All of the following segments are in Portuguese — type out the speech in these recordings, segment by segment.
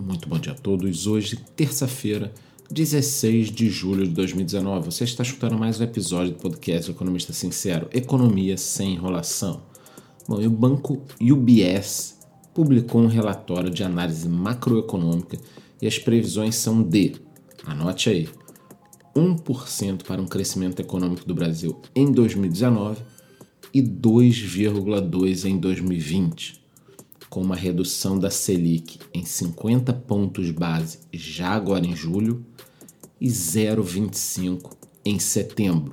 Muito bom dia a todos. Hoje, terça-feira, 16 de julho de 2019. Você está escutando mais um episódio do podcast Economista Sincero, Economia sem enrolação. Bom, e o banco UBS publicou um relatório de análise macroeconômica e as previsões são de, anote aí, 1% para um crescimento econômico do Brasil em 2019 e 2,2% em 2020 com uma redução da Selic em 50 pontos base já agora em julho e 0,25 em setembro.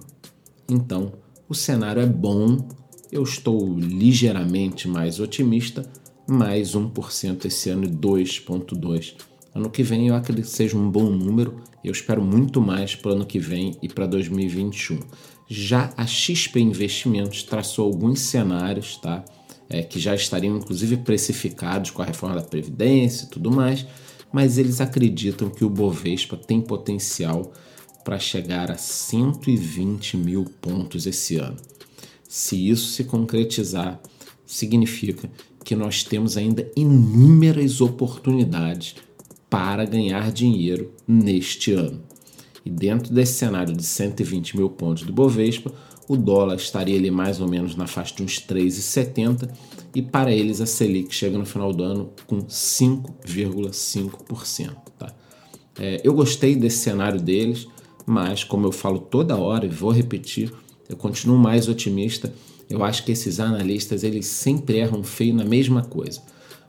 Então, o cenário é bom, eu estou ligeiramente mais otimista, mais 1% esse ano e 2,2%. Ano que vem eu acredito que seja um bom número, eu espero muito mais para o ano que vem e para 2021. Já a XP Investimentos traçou alguns cenários, tá? É, que já estariam inclusive precificados com a reforma da Previdência e tudo mais, mas eles acreditam que o Bovespa tem potencial para chegar a 120 mil pontos esse ano. Se isso se concretizar, significa que nós temos ainda inúmeras oportunidades para ganhar dinheiro neste ano. E dentro desse cenário de 120 mil pontos do Bovespa, o dólar estaria ali mais ou menos na faixa de uns 3,70 e para eles a Selic chega no final do ano com 5,5%. Tá? É, eu gostei desse cenário deles, mas como eu falo toda hora e vou repetir, eu continuo mais otimista. Eu acho que esses analistas eles sempre erram feio na mesma coisa.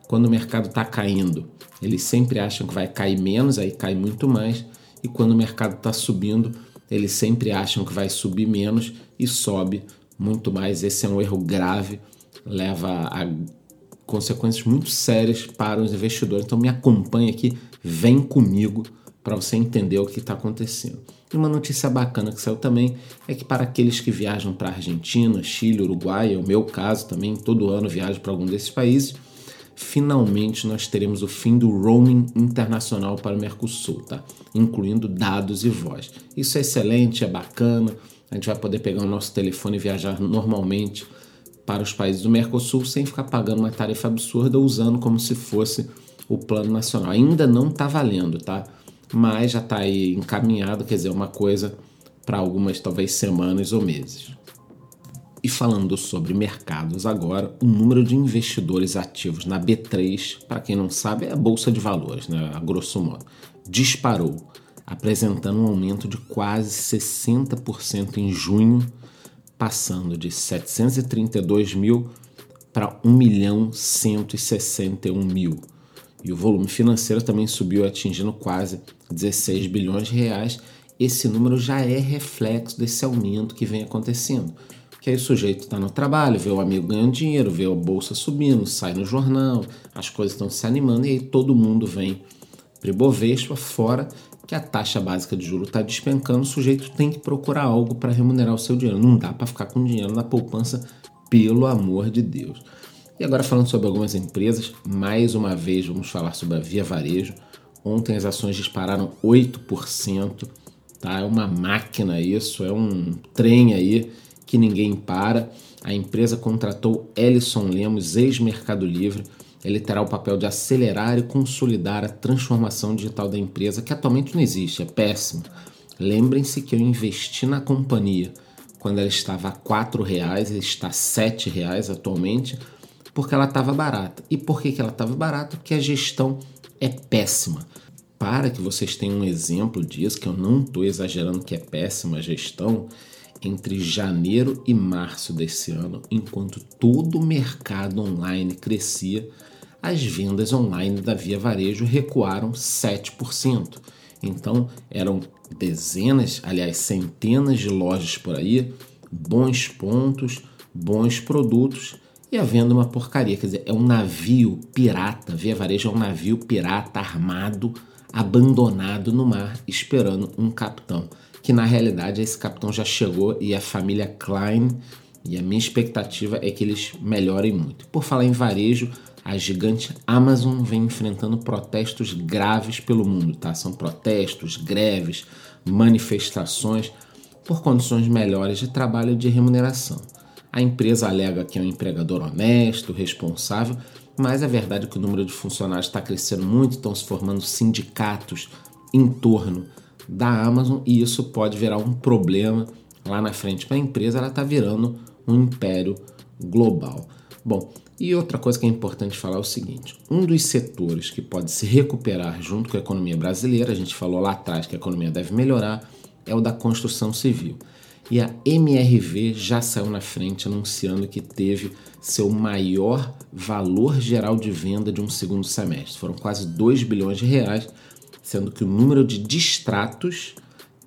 Quando o mercado está caindo, eles sempre acham que vai cair menos, aí cai muito mais, e quando o mercado está subindo, eles sempre acham que vai subir menos e sobe muito mais. Esse é um erro grave, leva a consequências muito sérias para os investidores. Então me acompanhe aqui, vem comigo para você entender o que está acontecendo. E uma notícia bacana que saiu também é que para aqueles que viajam para Argentina, Chile, Uruguai, é o meu caso também, todo ano viajo para algum desses países, finalmente nós teremos o fim do roaming internacional para o Mercosul, tá? incluindo dados e voz. Isso é excelente, é bacana, a gente vai poder pegar o nosso telefone e viajar normalmente para os países do Mercosul sem ficar pagando uma tarifa absurda usando como se fosse o plano nacional. Ainda não está valendo, tá? Mas já está aí encaminhado, quer dizer, uma coisa para algumas talvez semanas ou meses. E falando sobre mercados agora, o número de investidores ativos na B3, para quem não sabe, é a bolsa de valores, né, a grosso modo, disparou, apresentando um aumento de quase 60% em junho, passando de 732 mil para 1 milhão 161 mil. E o volume financeiro também subiu, atingindo quase 16 bilhões de reais. Esse número já é reflexo desse aumento que vem acontecendo que aí o sujeito está no trabalho, vê o amigo ganhando dinheiro, vê a bolsa subindo, sai no jornal, as coisas estão se animando e aí todo mundo vem para Ibovespa, fora que a taxa básica de juros está despencando, o sujeito tem que procurar algo para remunerar o seu dinheiro. Não dá para ficar com dinheiro na poupança, pelo amor de Deus. E agora falando sobre algumas empresas, mais uma vez vamos falar sobre a Via Varejo. Ontem as ações dispararam 8%, tá? É uma máquina isso, é um trem aí que ninguém para. A empresa contratou Ellison Lemos, ex-Mercado Livre. Ele terá o papel de acelerar e consolidar a transformação digital da empresa, que atualmente não existe, é péssimo. Lembrem-se que eu investi na companhia quando ela estava a R$ reais, está R$ reais atualmente, porque ela estava barata. E por que, que ela estava barata? Porque a gestão é péssima. Para que vocês tenham um exemplo disso, que eu não estou exagerando que é péssima a gestão, entre janeiro e março desse ano, enquanto todo o mercado online crescia, as vendas online da Via Varejo recuaram 7%. Então, eram dezenas, aliás, centenas de lojas por aí, bons pontos, bons produtos e a venda uma porcaria. Quer dizer, é um navio pirata. Via Varejo é um navio pirata armado, abandonado no mar, esperando um capitão que na realidade esse capitão já chegou e a família Klein, e a minha expectativa é que eles melhorem muito. Por falar em varejo, a gigante Amazon vem enfrentando protestos graves pelo mundo, tá? São protestos, greves, manifestações por condições melhores de trabalho e de remuneração. A empresa alega que é um empregador honesto, responsável, mas é verdade que o número de funcionários está crescendo muito, estão se formando sindicatos em torno da Amazon e isso pode virar um problema lá na frente para a empresa, ela está virando um império global. Bom, e outra coisa que é importante falar é o seguinte: um dos setores que pode se recuperar junto com a economia brasileira, a gente falou lá atrás que a economia deve melhorar, é o da construção civil. E a MRV já saiu na frente anunciando que teve seu maior valor geral de venda de um segundo semestre. Foram quase 2 bilhões de reais, sendo que o número de distratos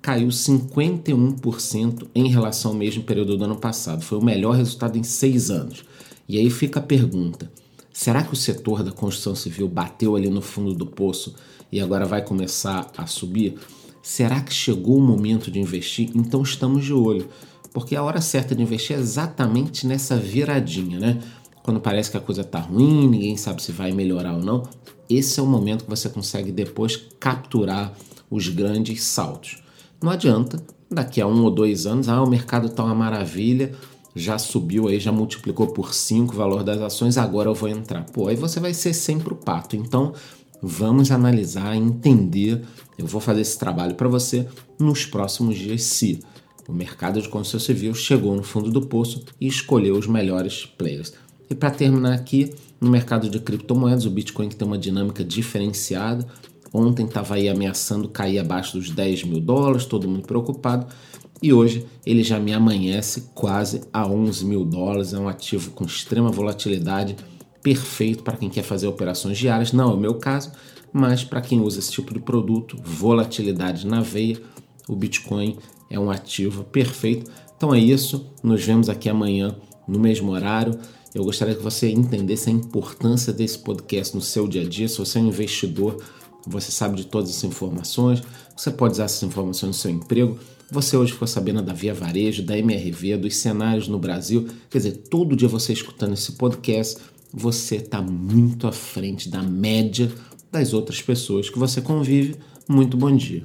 caiu 51% em relação ao mesmo período do ano passado. Foi o melhor resultado em seis anos. E aí fica a pergunta: será que o setor da construção civil bateu ali no fundo do poço e agora vai começar a subir? Será que chegou o momento de investir? Então estamos de olho, porque a hora certa de investir é exatamente nessa viradinha, né? Quando parece que a coisa tá ruim, ninguém sabe se vai melhorar ou não. Esse é o momento que você consegue depois capturar os grandes saltos. Não adianta, daqui a um ou dois anos, ah, o mercado tá uma maravilha, já subiu aí, já multiplicou por 5 o valor das ações, agora eu vou entrar. Pô, aí você vai ser sempre o pato. Então, Vamos analisar, entender. Eu vou fazer esse trabalho para você nos próximos dias se o mercado de construção civil chegou no fundo do poço e escolheu os melhores players. E para terminar aqui, no mercado de criptomoedas, o Bitcoin que tem uma dinâmica diferenciada. Ontem estava aí ameaçando cair abaixo dos 10 mil dólares, todo mundo preocupado. E hoje ele já me amanhece quase a 11 mil dólares. É um ativo com extrema volatilidade perfeito para quem quer fazer operações diárias. Não é o meu caso, mas para quem usa esse tipo de produto, volatilidade na veia, o Bitcoin é um ativo perfeito. Então é isso, nos vemos aqui amanhã no mesmo horário. Eu gostaria que você entendesse a importância desse podcast no seu dia a dia. Se você é um investidor, você sabe de todas essas informações, você pode usar essas informações no seu emprego. Você hoje ficou sabendo da Via Varejo, da MRV, dos cenários no Brasil. Quer dizer, todo dia você escutando esse podcast, você está muito à frente da média das outras pessoas que você convive. Muito bom dia.